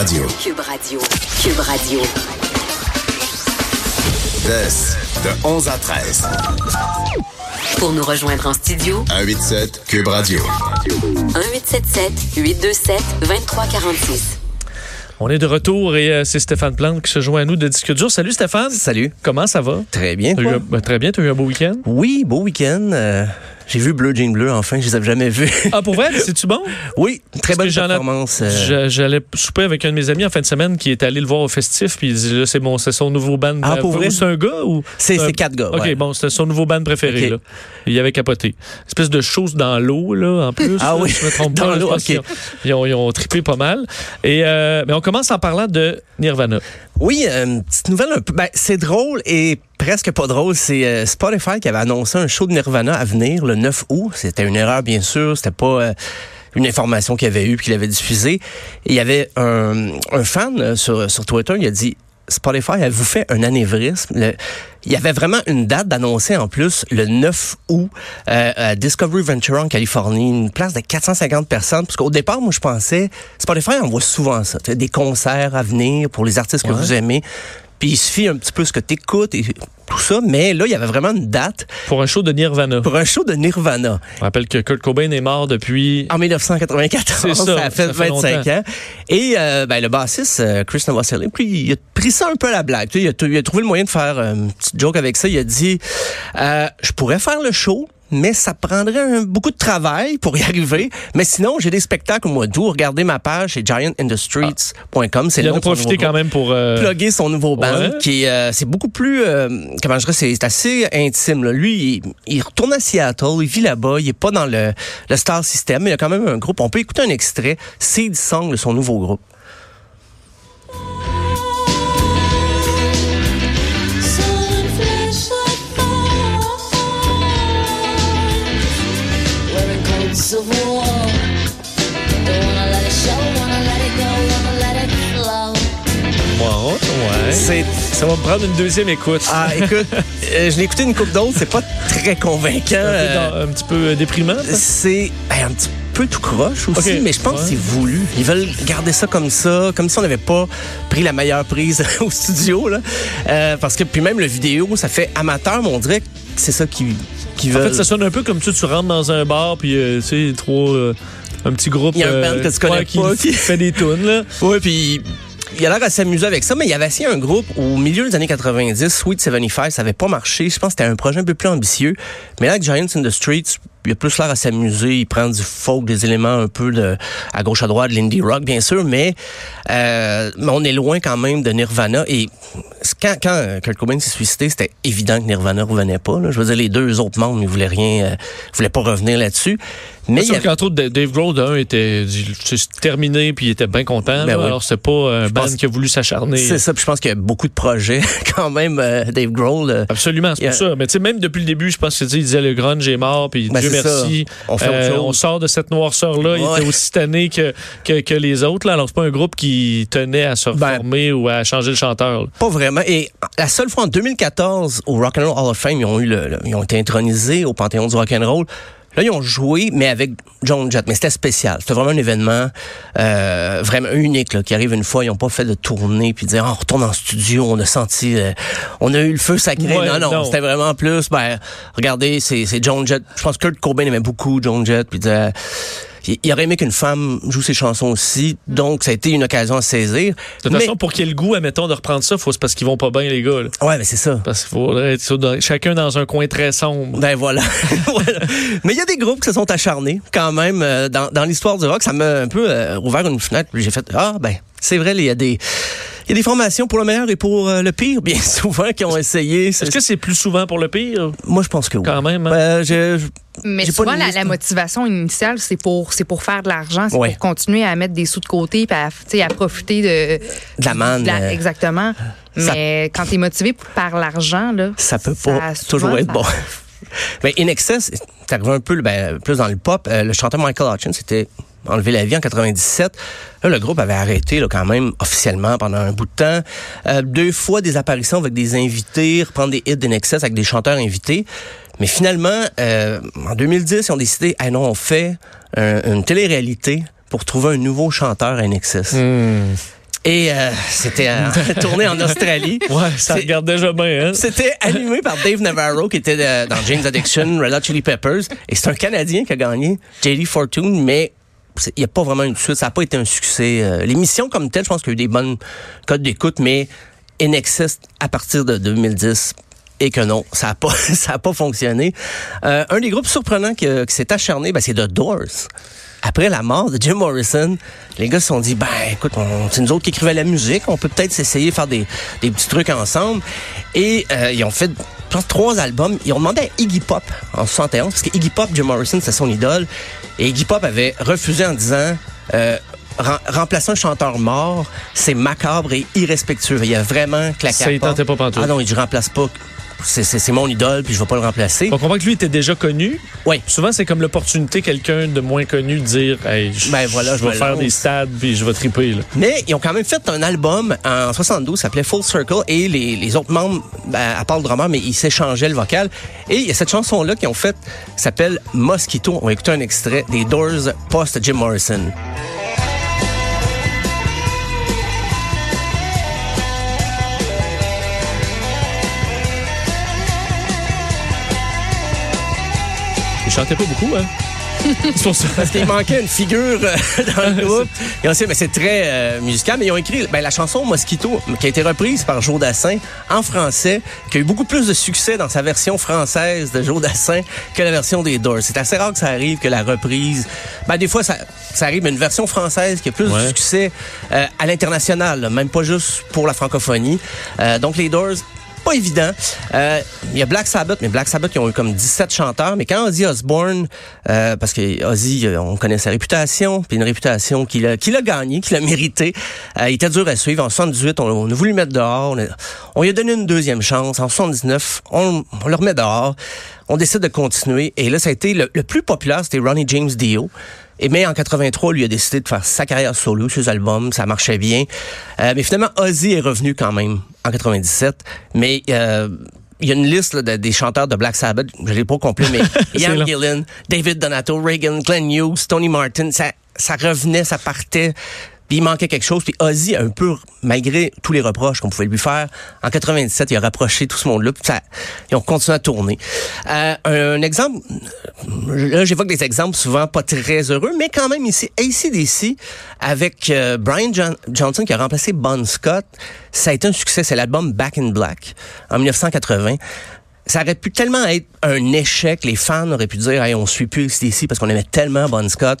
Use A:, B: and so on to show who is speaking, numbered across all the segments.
A: Radio.
B: Cube Radio. Cube Radio.
A: de 11 à 13.
B: Pour nous rejoindre en studio,
A: 187 Cube Radio.
B: 1877 827 2346.
C: On est de retour et euh, c'est Stéphane Plante qui se joint à nous de Disque dur. Salut Stéphane.
D: Salut.
C: Comment ça va?
D: Très bien.
C: Eu ben, très bien, tu as eu un beau week-end?
D: Oui, beau week-end. Euh, j'ai vu Bleu Jean Bleu, enfin, je les avais jamais vus.
C: Ah, pour vrai? C'est-tu bon?
D: oui, très bonne performance. euh,
C: J'allais souper avec un de mes amis en fin de semaine qui est allé le voir au festif, puis il dit là, c'est bon, c'est son nouveau band.
D: Ah, pour vrai?
C: C'est un gars ou?
D: C'est quatre gars.
C: OK, bon, c'était son nouveau band préféré. Là. Il avait capoté. Espèce de chose dans l'eau, là, en plus.
D: Ah oui,
C: je me trompe
D: dans l'eau, ok.
C: Ils ont, ils ont trippé pas mal. Et, euh, mais on commence en parlant de Nirvana.
D: Oui, euh, une petite nouvelle un peu. Ben, c'est drôle et presque pas drôle. C'est euh, Spotify qui avait annoncé un show de Nirvana à venir le 9 août. C'était une erreur, bien sûr. C'était pas. euh, une information qu'il avait eue puis qu'il avait diffusée. Et il y avait un, un fan euh, sur, sur Twitter, il a dit Spotify, elle vous fait un anévrisme. Le- il y avait vraiment une date d'annoncer en plus le 9 août euh, à Discovery Ventura en Californie, une place de 450 personnes. Parce qu'au départ, moi, je pensais, Spotify envoie souvent ça, des concerts à venir pour les artistes que vous aimez. Puis il suffit un petit peu ce que tu écoutes et ça. Mais là, il y avait vraiment une date
C: Pour un show de Nirvana.
D: pour un show de Nirvana.
C: On rappelle que Kurt Cobain est mort depuis.
D: En 1994,
C: C'est ça,
D: ça, a fait
C: ça fait
D: 25
C: longtemps.
D: ans. Et euh, ben, le bassiste, euh, Chris Novoselic, puis il a pris ça un peu à la blague. Tu sais, Il a, t- il a trouvé le moyen de faire euh, une petite joke avec ça. Il a dit, euh, je pourrais faire le show, mais ça prendrait un- beaucoup de travail pour y arriver. Mais sinon, j'ai des spectacles au mois d'août. Regardez ma page, c'est giantindustries.com. C'est
C: Il en a profité quand même pour. euh,
D: plugger son nouveau band
C: Ouais.
D: qui est euh, c'est beaucoup plus euh, comment je dirais c'est c'est assez intime là. lui il, il retourne à Seattle il vit là-bas il est pas dans le, le star system mais il y a quand même un groupe on peut écouter un extrait Seed Song de son nouveau groupe
E: of war. Don't wanna let it show, wanna let it go, wanna let it flow.
C: Ouais, ouais.
D: c'est
C: Ça va me prendre une deuxième écoute.
D: ah écoute euh, je l'ai écouté une coupe d'autres c'est pas très convaincant
C: un, peu
D: euh,
C: dans- un petit peu euh, déprimant.
D: c'est ben, un petit peu tout croche aussi, mais je pense
C: Ouais.
D: que c'est voulu. Ils veulent garder ça comme ça, comme si on n'avait pas pris la meilleure prise au studio. Là. Euh, parce que puis même le vidéo, ça fait amateur, mais on dirait que c'est ça qu'ils qui
C: En fait, ça sonne un peu comme tu, tu rentres dans un bar, puis euh, tu sais, trois. euh, un petit groupe.
D: Il y a un
C: euh,
D: band que tu connais
C: qui fait des tunes, là.
D: Oui, puis il a l'air à s'amuser avec ça, mais il y avait essayé un groupe au milieu des années 90, Sweet 75, ça avait pas marché. Je pense que c'était un projet un peu plus ambitieux. Mais là, avec Giants in the Streets, il a plus l'air à s'amuser. Il prend du folk, des éléments un peu de, à gauche à droite, de l'indie rock, bien sûr, mais, euh, mais on est loin quand même de Nirvana. Et quand, quand Kurt Cobain s'est suicidé, c'était évident que Nirvana revenait pas. là. Je veux dire, les deux autres membres, ils voulaient rien, euh, voulaient pas revenir là-dessus. Mais il avait-
C: qu'entre autres, Dave Grohl, d'un, était terminé, puis il était bien content.
D: Ben
C: là.
D: oui.
C: Alors, c'est pas un band
D: pense-
C: qui a voulu s'acharner.
D: c'est ça, puis je pense qu'il y a beaucoup de projets quand même. euh, Dave Grohl. euh,
C: Absolument, c'est
D: a-
C: pour ça. Mais tu sais, même depuis le début, je pense qu'il disait le grunge est mort, puis
D: Ben,
C: Dieu merci.
D: On chose.
C: on sort de cette noirceur-là. Il était aussi tanné que, que, que les autres. Là. Alors, c'est pas un groupe qui tenait à se
D: Ben,
C: reformer ou à changer le chanteur. là.
D: Pas vraiment. Et la seule fois en 2014 au Rock and Roll Hall of Fame, ils ont eu le, le- ils ont été intronisés au Panthéon du Rock and Roll. Là, ils ont joué, mais avec John Jett. Mais c'était spécial. C'était vraiment un événement euh, vraiment unique là, qui arrive une fois. Ils n'ont pas fait de tournée puis dire Ah, on retourne en studio. On a senti, euh, on a eu le feu sacré.
C: Ouais,
D: non, non,
C: non.
D: c'était vraiment plus. Ben, regardez, c'est c'est John Jett. Je pense que Kurt Cobain aimait beaucoup John Jett. Puis disait, il, il aurait aimé qu'une femme joue ses chansons aussi. Donc, ça a été une occasion à saisir.
C: De toute
D: Mais-
C: façon, pour qu'il y ait le goût, admettons, de reprendre ça, faut, c'est parce qu'ils vont pas bien, les gars. là.
D: ouais, mais c'est ça.
C: Parce qu'il faudrait être dans- chacun dans un coin très sombre.
D: Ben voilà. Voilà. Mais il y a des groupes qui se sont acharnés quand même euh, dans, dans l'histoire du rock. Ça m'a un peu euh, ouvert une fenêtre. J'ai fait ah ben c'est vrai il y a des il y a des formations pour le meilleur et pour euh, le pire bien souvent qui ont essayé.
C: Est-ce que c'est plus souvent pour le pire?
D: moi je pense que oui.
C: Quand même, hein?
D: Euh, je- je-
F: Mais souvent, la, la motivation initiale, c'est pour, c'est pour faire de l'argent, c'est
D: Ouais.
F: pour continuer à mettre des sous de côté, puis à, à profiter de,
D: De la manne,
F: de la-
D: euh,
F: exactement.
D: ça-
F: Mais quand tu es motivé par l'argent, là,
D: ça peut pas toujours être bon. Ben, In Excess, c'est arrivé un peu ben, plus dans le pop. Euh, le chanteur Michael Hutchins s'était enlevé la vie en 97. Là, le groupe avait arrêté là, quand même officiellement pendant un bout de temps. Euh, deux fois des apparitions avec des invités, reprendre des hits d'In Excess avec des chanteurs invités. Mais finalement, euh, en 2010, ils ont décidé, ah non, on fait un- une télé-réalité pour trouver un nouveau chanteur à In Excess. Et euh, c'était euh, tourné en Australie.
C: Ouais, ça regarde déjà bien, hein?
D: C'était animé par Dave Navarro, qui était euh, dans James Addiction, Red Hot Chili Peppers. Et c'est un Canadien qui a gagné, JD Fortune, mais il n'y a pas vraiment une suite. Ça n'a pas été un succès. Euh, L'émission comme telle, je pense qu'il y a eu des bonnes codes d'écoute, mais Excess, à partir de 2010, et que non, ça n'a pas, ça a pas fonctionné. Euh, un des groupes surprenants qui, s'est acharné, ben, c'est The Doors. Après la mort de Jim Morrison, les gars se sont dit, ben écoute, on- c'est nous autres qui écrivait la musique, on peut peut-être s'essayer de faire des, des petits trucs ensemble. Et euh, ils ont fait, je pense, trois albums. Ils ont demandé à Iggy Pop en 71, parce que Iggy Pop, Jim Morrison, c'est son idole. Et Iggy Pop avait refusé en disant... Euh, rem- remplacer un chanteur mort, c'est macabre et irrespectueux. Il a vraiment claqué
C: Ça y
D: porte.
C: tentait pas pantoute.
D: Ah non, il je remplace pas. C'est- C'est c'est mon idole, puis je vais pas le remplacer.
C: On comprend que lui était déjà connu.
D: Oui.
C: Souvent, c'est comme l'opportunité, quelqu'un de moins connu, de dire hey, je,
D: Ben voilà,
C: je
D: je
C: vais faire
D: lance.
C: des stades puis je vais triper. Là.
D: Mais ils ont quand même fait un album en 72, ça s'appelait Full Circle, et les, les autres membres, ben, à part le drummer, mais ils s'échangeaient le vocal. Et il y a cette chanson-là qu'ils ont faite, qui s'appelle Mosquito. On va écouter un extrait des Doors post-Jim Morrison.
C: Il chantait pas beaucoup, hein? c'est pour ça.
D: Parce qu'il manquait une figure euh, dans le groupe. Et on sait, mais c'est très euh, musical. Mais ils ont écrit ben, la chanson Mosquito, qui a été reprise par Joe Dassin en français, qui a eu beaucoup plus de succès dans sa version française de Joe Dassin que la version des Doors. C'est assez rare que ça arrive que la reprise. Ben, des fois, ça, ça arrive, mais une version française qui a plus
C: Ouais.
D: de succès euh, à l'international, même pas juste pour la francophonie. Euh, donc, les Doors, pas évident. Euh, Il y a Black Sabbath, mais Black Sabbath, ils ont eu comme 17 chanteurs. Mais quand Ozzy Osbourne, euh, parce que Ozzy, euh, on connaît sa réputation, puis une réputation qu'il a, qu'il a gagnée, qu'il a méritée. Euh, il était dur à suivre. En 78, on, on a voulu le mettre dehors. On, a- on lui a donné une deuxième chance. En 79, on, on le remet dehors. On décide de continuer. Et là, ça a été le plus populaire, c'était Ronnie James Dio. Et mais en 83, lui a décidé de faire sa carrière solo, ses albums, ça marchait bien. Euh, mais finalement, Ozzy est revenu quand même en 97. Mais euh, il y a une liste là, de- des chanteurs de Black Sabbath, je l'ai pas complet, mais Ian. Gillan, David Donato, Reagan, Glenn Hughes, Tony Martin, ça, ça revenait, ça partait. Puis il manquait quelque chose. Puis Ozzy, un peu, malgré tous les reproches qu'on pouvait lui faire, en 97, il a rapproché tout ce monde-là. Puis ça, ils ont continué à tourner. Euh, un, exemple, là, j'évoque des exemples souvent pas très heureux, mais quand même ici, ACDC, avec euh, Brian John- Johnson qui a remplacé Bon Scott, ça a été un succès. C'est l'album Back in Black en 1980 ça aurait pu tellement être un échec. Les fans auraient pu dire, hey, on suit plus ACDC parce qu'on aimait tellement Bon Scott.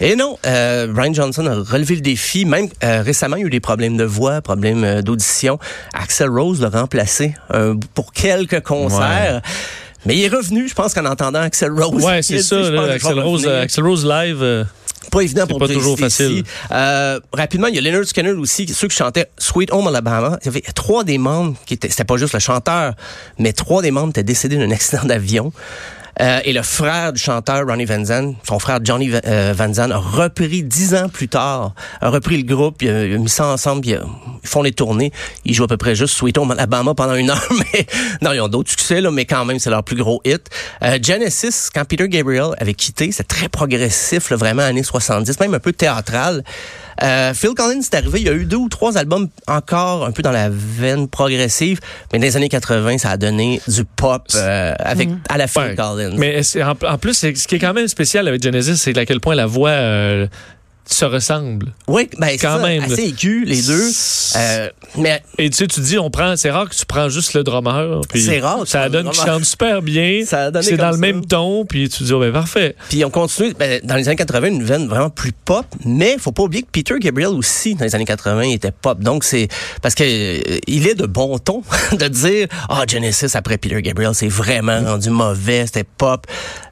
D: Et non, euh, Brian Johnson a relevé le défi. Même euh, récemment, il y a eu des problèmes de voix, problèmes euh, d'audition. Axel Rose l'a remplacé euh, pour quelques concerts. Mais il est revenu, je pense qu'en entendant Axel Rose.
C: Ouais, c'est ça. Là, Axel, Rose. Axel Rose live. euh,
D: Pas évident pour
C: pas toujours facile.
D: Euh, rapidement, il y a Leonard Skinner aussi, ceux qui chantaient Sweet Home Alabama. Il y avait trois des membres qui étaient, c'était pas juste le chanteur, mais trois des membres étaient décédés d'un accident d'avion. Euh, et le frère du chanteur Ronnie Van Zandt, son frère Johnny euh, Van Zandt, a repris dix ans plus tard, a repris le groupe, il a, mis ça ensemble, il a- ils font les tournées. Ils jouent à peu près juste Sweet Home Alabama pendant une heure, mais non, ils ont d'autres succès, là, mais quand même, c'est leur plus gros hit. Euh, Genesis, quand Peter Gabriel avait quitté, c'est très progressif, là, vraiment années 70, même un peu théâtral. Euh, Phil Collins est arrivé, il y a eu deux ou trois albums encore un peu dans la veine progressive, mais dans les années 80, ça a donné du pop euh, avec à la Phil
C: ouais.
D: Collins.
C: Mais en, en plus, ce qui est quand même spécial avec Genesis, c'est à quel point la voix euh, se ressemble.
D: oui, ben
C: quand
D: ça,
C: même.
D: assez aigu les deux. Euh, mais
C: Et tu sais, tu dis, on prend, c'est rare que tu prends juste le drummer.
D: C'est rare
C: Ça donne qu'il chante super bien. C'est dans le même ton, puis tu dis, oh, ben parfait.
D: Puis on continue ben, dans les années 80 une veine vraiment plus pop, mais faut pas oublier que Peter Gabriel aussi dans les années 80 il était pop. Donc c'est parce que euh, il est de bon ton de dire ah Genesis après Peter Gabriel c'est vraiment rendu mauvais, c'était pop.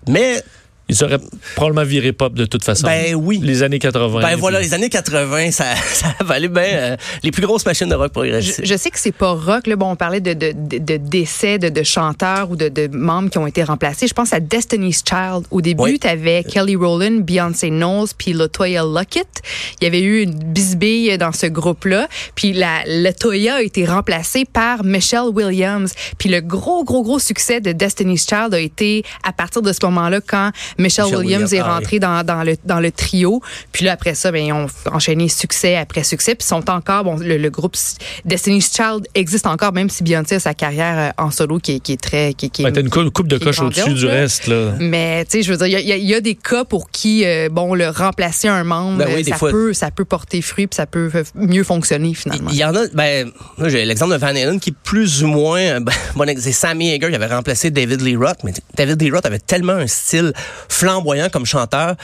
D: Mais
C: Ils auraient probablement viré pop de toute façon.
D: Ben oui.
C: Les années 80.
D: ben voilà,
C: puis-
D: les années 80 ça ça valait bien euh, les plus grosses machines de rock
F: Je,
D: progressif.
F: je sais que c'est pas rock. Là. Bon, on parlait de, de, de, de décès de, de chanteurs ou de, de membres qui ont été remplacés. Je pense à Destiny's Child. Au début,
D: Oui.
F: tu avais Kelly Rowland, Beyoncé Knowles, puis Latoya Luckett. Il y avait eu une bisbille dans ce groupe-là. Puis la Latoya a été remplacée par Michelle Williams. Puis le gros, gros, gros succès de Destiny's Child a été à partir de ce moment-là quand Michelle,
D: Michelle
F: Williams,
D: Williams,
F: est
D: ah
F: rentrée dans, dans, le, dans le trio. Puis là, après ça, ben, ils ont enchaîné succès après succès. Puis ils sont encore, bon, le, le groupe Destiny's Child existe encore, même si Beyoncé a sa carrière euh, en solo qui est, qui est très. Qui,
C: Ouais, une coupe, coupe de coche au-dessus du reste. Là.
F: Mais tu sais, je veux dire, il y a- y, y des cas pour qui, euh, bon, le remplacer un membre,
D: Ben oui,
F: euh, ça
D: fois-
F: peut, ça peut porter fruit, puis ça peut mieux fonctionner finalement.
D: Il y en a, ben, moi, j'ai l'exemple de Van Halen qui est plus ou moins, ben, bon, c'est Sammy Hagar qui avait remplacé David Lee Roth, mais David Lee Roth avait tellement un style flamboyant comme chanteur.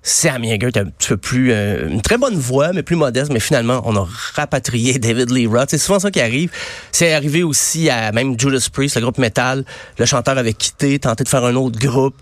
D: Sammy Hagar était un petit peu plus, euh, une très bonne voix, mais plus modeste, mais finalement, on a rapatrié David Lee Roth. C'est souvent ça qui arrive. C'est arrivé aussi à même Judas Priest, le groupe metal. Le chanteur avait quitté, tenté de faire un autre groupe.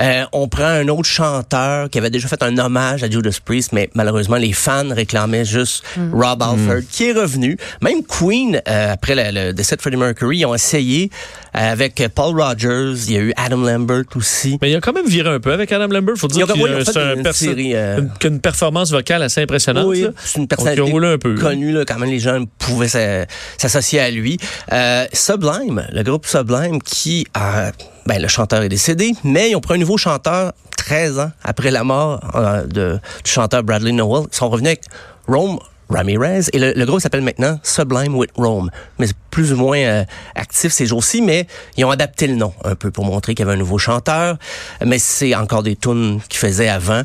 D: Euh, on prend un autre chanteur qui avait déjà fait un hommage à Judas Priest, mais malheureusement, les fans réclamaient juste Rob Alford, qui est revenu. Même Queen, euh, après le, le décès de Freddie Mercury, ils ont essayé avec Paul Rogers. Il y a eu Adam Lambert aussi.
C: Mais il a quand même viré un peu avec Adam Lambert. Faut dire qu'il
D: oui,
C: a-
D: fait
C: un
D: une série, euh,
C: une- performance vocale assez impressionnante.
D: Oui, c'est une personnalité
C: un peu.
D: connue, là, quand même les gens pouvaient s'a- s'associer à lui. Euh, Sublime, le groupe Sublime qui a... Ben, le chanteur est décédé, mais ils ont pris un nouveau chanteur 13 ans après la mort euh, de, du chanteur Bradley Nowell. Ils sont revenus avec Rome Ramirez et le, le groupe s'appelle maintenant Sublime with Rome. Mais plus ou moins euh, actif ces jours-ci, mais ils ont adapté le nom un peu pour montrer qu'il y avait un nouveau chanteur, mais c'est encore des tunes qu'ils faisaient avant.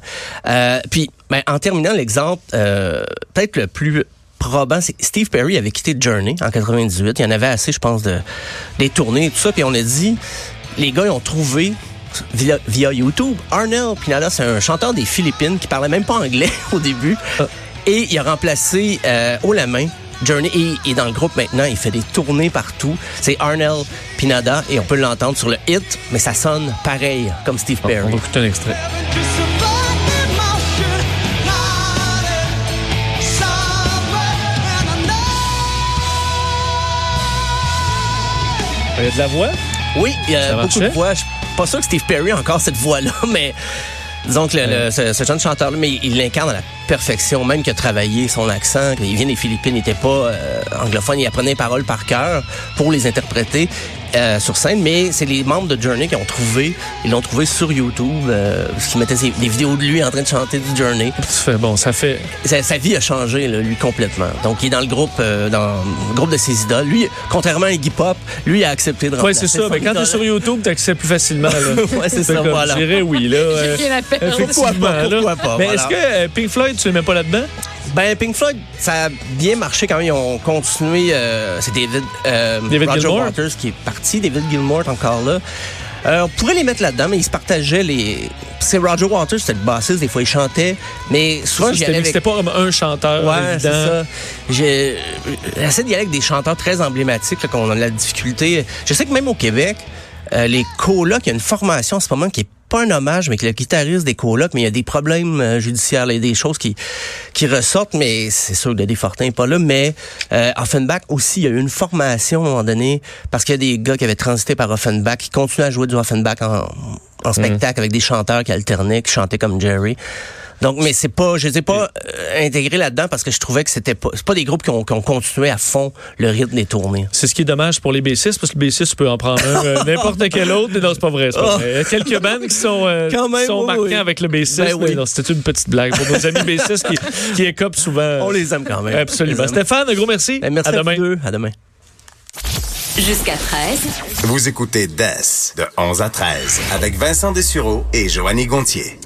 D: Euh, puis, ben, en terminant l'exemple, euh, peut-être le plus probant, c'est Steve Perry avait quitté Journey en 98. Il y en avait assez, je pense, de des tournées et tout ça. Puis on a dit, les gars, ils ont trouvé via, via YouTube. Arnel Pinada, c'est un chanteur des Philippines qui parlait même pas anglais au début. Et il a remplacé euh, haut la main Journey et dans le groupe maintenant, il fait des tournées partout. C'est Arnel Pinada et on peut l'entendre sur le hit, mais ça sonne pareil comme Steve
C: On
D: Perry.
C: va écouter un extrait. Il y a de la voix?
D: Oui, il y a beaucoup de voix. Je suis pas sûr que Steve Perry a encore cette voix-là, mais disons que le- le- ce, ce jeune chanteur-là, mais il l'incarne à la perfection, même qu'il a travaillé son accent. Il vient des Philippines, il n'était pas euh, anglophone, il apprenait les paroles par cœur pour les interpréter euh, sur scène, mais c'est les membres de Journey qui ont trouvé, ils l'ont trouvé sur YouTube, euh, parce qu'ils mettaient des vidéos de lui en train de chanter du Journey.
C: Ça fait- Bon, ça fait.
D: Sa, sa vie a changé, là, lui, complètement. Donc, il est dans le groupe, euh, dans le groupe de ses idoles. Lui, contrairement à Iggy Pop, lui a accepté de
C: Ouais,
D: remplacer
C: c'est ça. Mais quand t'es sur YouTube, t'accèdes plus facilement. Là.
D: Ouais, c'est ça,
C: comme,
D: voilà.
C: Je dirais oui, là. euh,
F: J'ai rien à perdre.
D: Pourquoi pas,
C: là.
D: pourquoi pas,
C: Mais
D: voilà.
C: est-ce que euh, Pink Floyd, tu ne mets pas là-dedans?
D: Ben, Pink Floyd, ça a bien marché quand même. Ils ont continué. euh, c'est David, euh,
C: David
D: Roger
C: Gilmour.
D: Waters qui est parti. David Gilmour est encore là. Euh, on pourrait les mettre là-dedans, mais ils se partageaient les. C'est Roger Waters, c'était le bassiste, des fois il chantait, mais souvent j'y
C: C'était
D: allais avec.
C: c'était pas comme un chanteur
D: Ouais, c'est ça. J'ai- J'essaie d'y aller avec des chanteurs très emblématiques, qu'on a de la difficulté. Je sais que même au Québec, euh, les colocs, il y a une formation en ce moment qui est pas un hommage, mais que le guitariste des colocs, mais il y a des problèmes euh, judiciaires, il y a des choses qui, qui ressortent, mais c'est sûr que Dédé Fortin n'est pas là, mais euh, Offenbach aussi, il y a eu une formation à un moment donné, parce qu'il y a des gars qui avaient transité par Offenbach, qui continuaient à jouer du Offenbach en, en spectacle avec des chanteurs qui alternaient, qui chantaient comme Jerry. Donc, mais c'est pas, je les ai pas euh, intégrés là-dedans parce que je trouvais que c'était pas, c'est pas des groupes qui ont, qui ont continué à fond le rythme des tournées.
C: C'est ce qui est dommage pour les B6, parce que le B6, tu peux en prendre un, euh, n'importe quel autre, mais non, c'est pas vrai. c'est pas vrai. Il y a quelques bandes qui sont, euh,
D: Oh. Quand même,
C: qui sont
D: oui,
C: marquants
D: oui.
C: avec le B6.
D: Ben oui.
C: non, C'était une petite blague pour nos amis B6 qui, qui écopent souvent.
D: On les aime quand même.
C: Absolument. Stéphane, un gros merci.
D: Ben, merci
C: à
D: à,
C: demain.
D: vous deux. À demain.
B: Jusqu'à 13.
A: Vous écoutez DES de 11 à 13 avec Vincent Dessureau et Joanny Gontier.